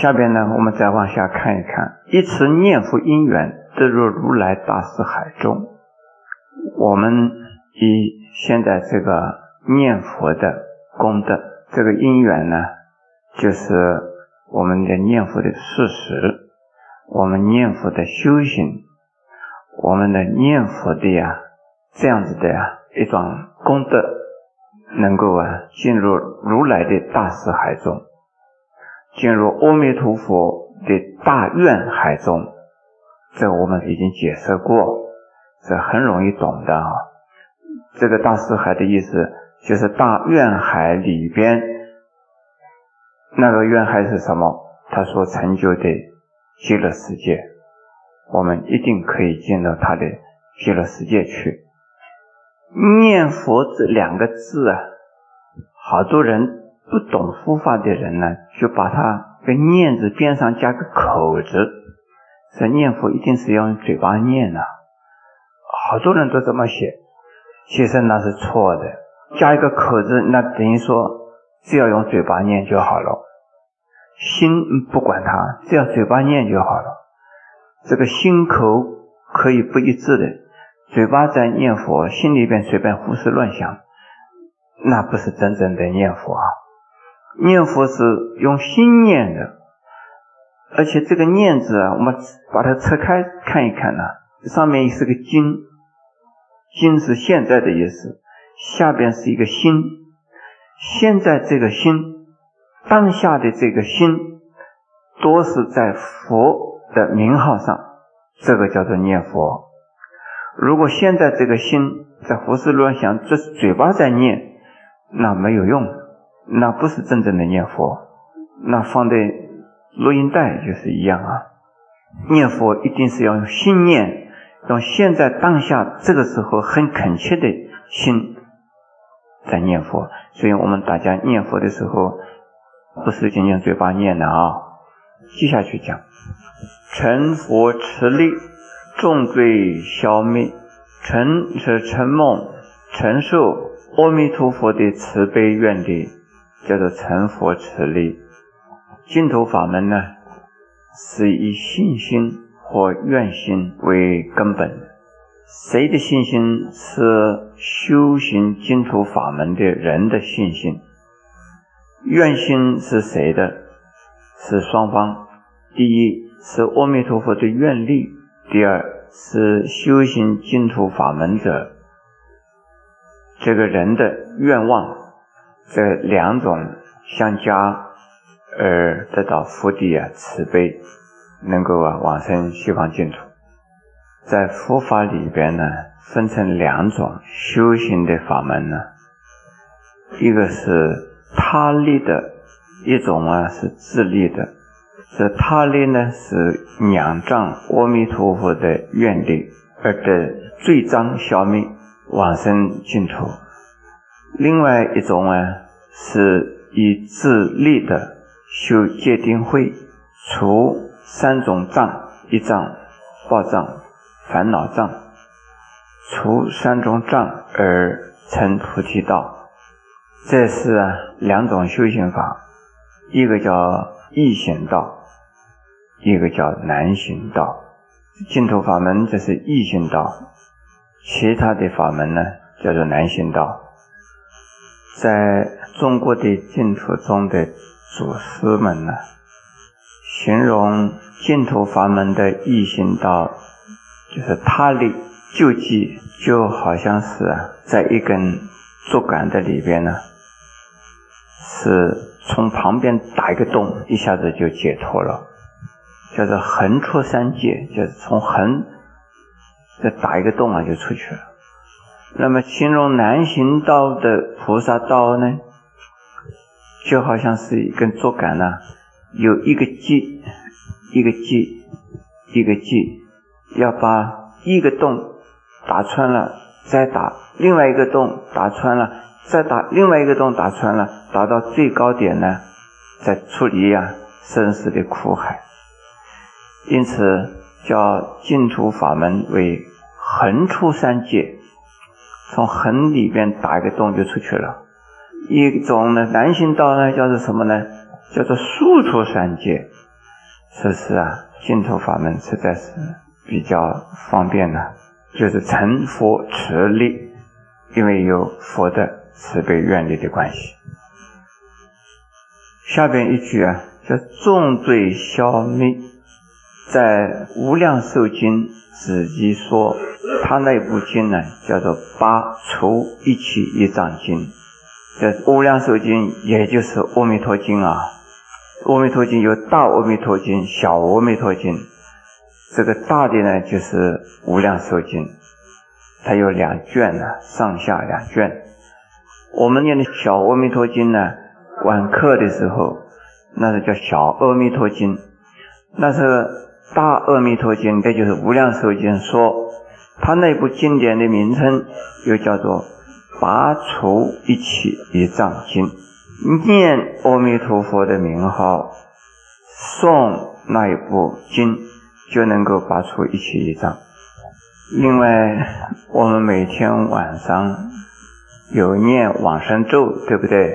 下边呢，我们再往下看一看，一词念佛因缘得入如来大士海中。我们以现在这个念佛的功德，这个因缘呢，就是我们的念佛的事实，我们念佛的修行，我们的念佛的呀，这样子的呀一种功德，能够啊进入如来的大士海中。进入阿弥陀佛的大愿海中，这我们已经解释过，这很容易懂的啊。这个大四海的意思就是大愿海里边那个愿海是什么？他所成就的极乐世界，我们一定可以进入他的极乐世界去。念佛这两个字啊，好多人。不懂佛法的人呢，就把它跟念字边上加个口字，说念佛一定是要用嘴巴念的。好多人都这么写，其实那是错的。加一个口字，那等于说只要用嘴巴念就好了，心不管它，只要嘴巴念就好了。这个心口可以不一致的，嘴巴在念佛，心里边随便胡思乱想，那不是真正的念佛啊。念佛是用心念的，而且这个“念”字啊，我们把它拆开看一看呢，上面是个“今”，“今”是现在的意思，下边是一个“心”，现在这个心，当下的这个心，都是在佛的名号上，这个叫做念佛。如果现在这个心在胡思乱想，这是嘴巴在念，那没有用。那不是真正的念佛，那放在录音带就是一样啊。念佛一定是要用心念，用现在当下这个时候很恳切的心在念佛。所以我们大家念佛的时候，不是仅仅嘴巴念的啊。接下去讲，成佛持力，重罪消灭，成是成梦，承受阿弥陀佛的慈悲愿力。叫做成佛持力，净土法门呢，是以信心或愿心为根本。谁的信心是修行净土法门的人的信心？愿心是谁的？是双方。第一是阿弥陀佛的愿力，第二是修行净土法门者这个人的愿望。这两种相加而得到福地啊，慈悲，能够啊往生西方净土。在佛法里边呢，分成两种修行的法门呢，一个是他力的，一种啊是自力的。这他力呢是仰仗阿弥陀佛的愿力而得罪障消灭，往生净土。另外一种啊，是以自力的修戒定慧，除三种障：一障报障、烦恼障；除三种障而成菩提道。这是啊两种修行法，一个叫易行道，一个叫难行道。净土法门这是易行道，其他的法门呢叫做难行道。在中国的净土中的祖师们呢，形容净土法门的易行道，就是他力救济，就好像是，在一根竹竿的里边呢，是从旁边打一个洞，一下子就解脱了，叫做横出三界，就是从横再打一个洞啊，就出去了。那么形容南行道的菩萨道呢，就好像是一根竹竿呢，有一个结，一个结，一个结，要把一个洞打穿了，再打另外一个洞，打穿了，再打另外一个洞，打穿了，打到最高点呢，再处理呀生死的苦海。因此叫净土法门为横出三界。从横里边打一个洞就出去了。一种呢，南行道呢叫做什么呢？叫做竖出三界。此时啊，净土法门实在是比较方便了，就是成佛持力，因为有佛的慈悲愿力的关系。下边一句啊，叫重罪消灭，在《无量寿经》子集说，他那部经呢，叫做八除一起一藏经。这《无量寿经》也就是《阿弥陀经》啊。阿弥陀经有大阿弥陀经、小阿弥陀经，这个大的呢就是无量寿经，它有两卷呢，上下两卷。我们念的小阿弥陀经呢，晚课的时候，那是叫小阿弥陀经，那是大阿弥陀经，这就是无量寿经。说它那部经典的名称又叫做拔除一切一障经。念阿弥陀佛的名号，诵那一部经，就能够拔出一切一障。另外，我们每天晚上有念往生咒，对不对？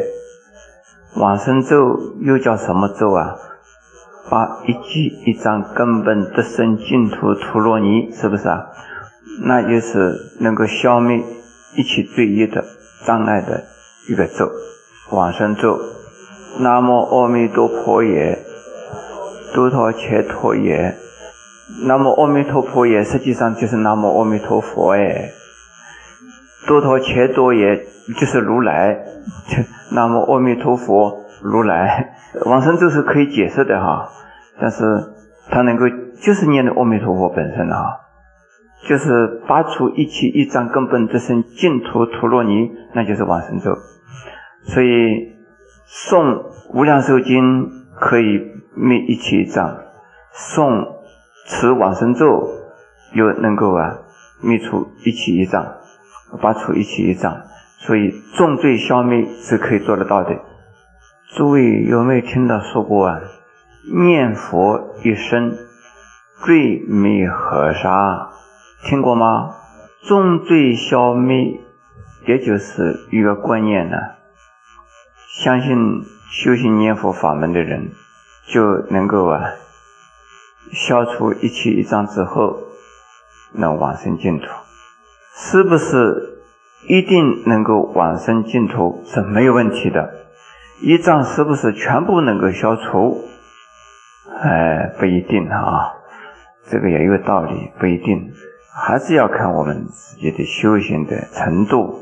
往生咒又叫什么咒啊？把一记一张根本得生净土陀罗尼，是不是啊？那就是能够消灭一切罪业的障碍的一个咒。往生咒，南无阿弥陀佛也，多陀切陀也，南无阿弥陀佛也，实际上就是南无阿弥陀佛哎，多陀切多也就是如来，南无阿弥陀佛如来，往生咒是可以解释的哈，但是他能够就是念的阿弥陀佛本身啊，就是拔除一切一障根本之身净土陀罗尼，那就是往生咒。所以诵无量寿经可以灭一切障，诵持往生咒又能够啊灭除一切一障，拔除一切一障，所以重罪消灭是可以做得到的。诸位有没有听到说过啊？念佛一生，罪灭河沙，听过吗？重罪消灭，也就是一个观念呢。相信修行念佛法门的人，就能够啊消除一切一障之后，能往生净土。是不是一定能够往生净土是没有问题的？一障是不是全部能够消除？哎，不一定啊，这个也有道理，不一定，还是要看我们自己的修行的程度，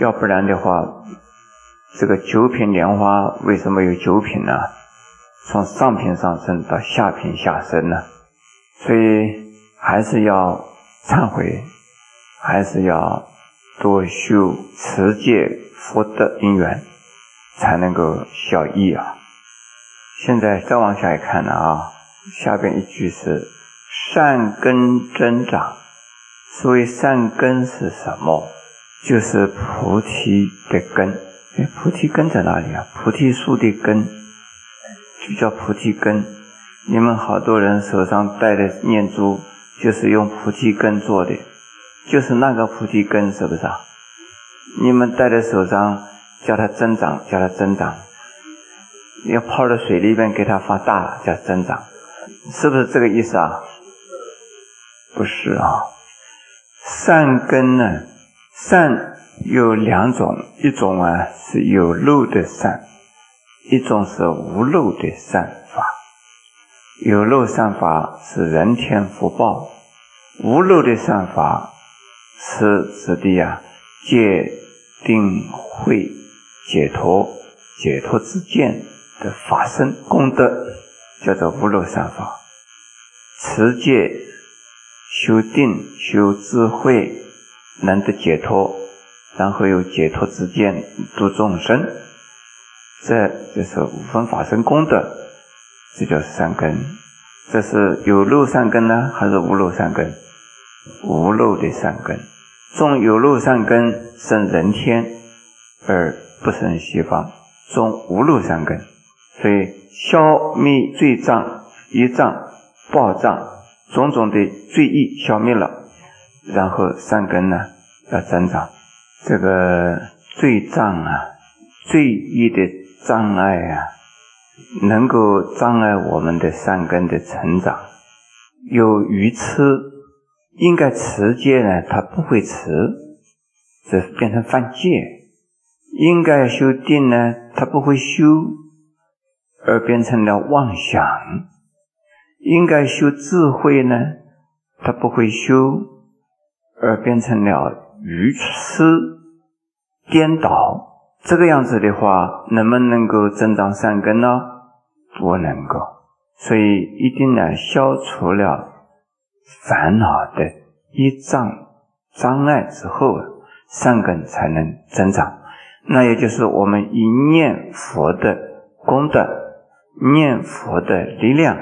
要不然的话。这个九品莲花为什么有九品呢？从上品上升到下品下升呢？所以还是要忏悔，还是要多修持戒福德因缘，才能够效益啊。现在再往下一看呢啊，下边一句是善根增长。所谓善根是什么？就是菩提的根。哎，菩提根在哪里啊？菩提树的根就叫菩提根。你们好多人手上戴的念珠，就是用菩提根做的，就是那个菩提根，是不是啊？你们戴在手上，叫它增长，叫它增长。要泡在水里边，给它发大，叫增长，是不是这个意思啊？不是啊，善根呢，善。有两种，一种啊是有漏的善，一种是无漏的善法。有漏善法是人天福报，无漏的善法是指的呀戒定慧解脱解脱之见的法身功德，叫做无漏善法。持戒修定修智慧，能得解脱。然后有解脱之见度众生，这就是五分法身功德，这叫善根。这是有漏善根呢，还是无漏善根？无漏的善根。种有漏善根生人天，而不生西方；种无漏善根，所以消灭罪障、业障、报障种种的罪业消灭了，然后善根呢要增长。这个罪障啊，罪业的障碍啊，能够障碍我们的善根的成长。有愚痴，应该持戒呢，他不会持，这变成犯戒。应该修定呢，他不会修，而变成了妄想；应该修智慧呢，他不会修，而变成了愚痴、颠倒。这个样子的话，能不能够增长善根呢？不能够。所以一定呢，消除了烦恼的一障障碍之后啊，善根才能增长。那也就是我们以念佛的功德、念佛的力量、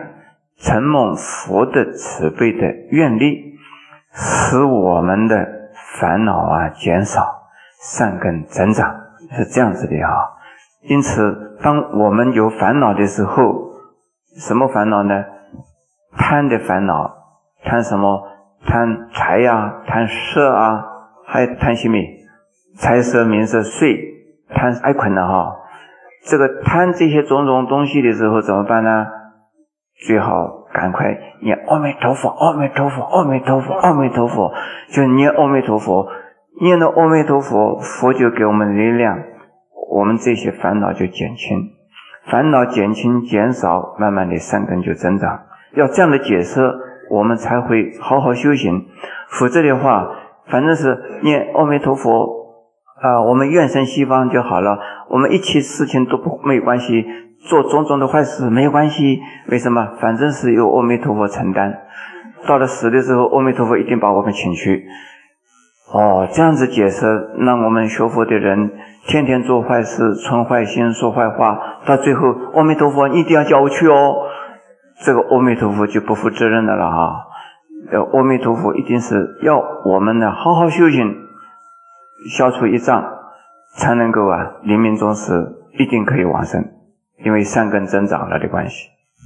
承蒙佛的慈悲的愿力，使我们的烦恼啊减少，善根增长，是这样子的啊。因此，当我们有烦恼的时候，什么烦恼呢？贪的烦恼，贪什么？贪财呀，贪色啊，还贪什么？财色名色睡。贪爱困了哈，这个贪这些种种东西的时候怎么办呢？最好赶快念阿弥陀佛，阿弥陀佛，阿弥陀佛，阿弥陀佛，就念阿弥陀佛，念到阿弥陀佛，佛就给我们力量，我们这些烦恼就减轻，烦恼减轻减少，慢慢的善根就增长。要这样的解释，我们才会好好修行，否则的话，反正是念阿弥陀佛。啊，我们愿生西方就好了。我们一切事情都不没有关系，做种种的坏事没有关系。为什么？反正是由阿弥陀佛承担。到了死的时候，阿弥陀佛一定把我们请去。哦，这样子解释，让我们学佛的人天天做坏事、存坏心、说坏话，到最后，阿弥陀佛一定要叫我去哦。这个阿弥陀佛就不负责任的了哈。呃，阿弥陀佛一定是要我们呢好好修行。消除一障，才能够啊，临命终时必定可以往生，因为善根增长了的关系。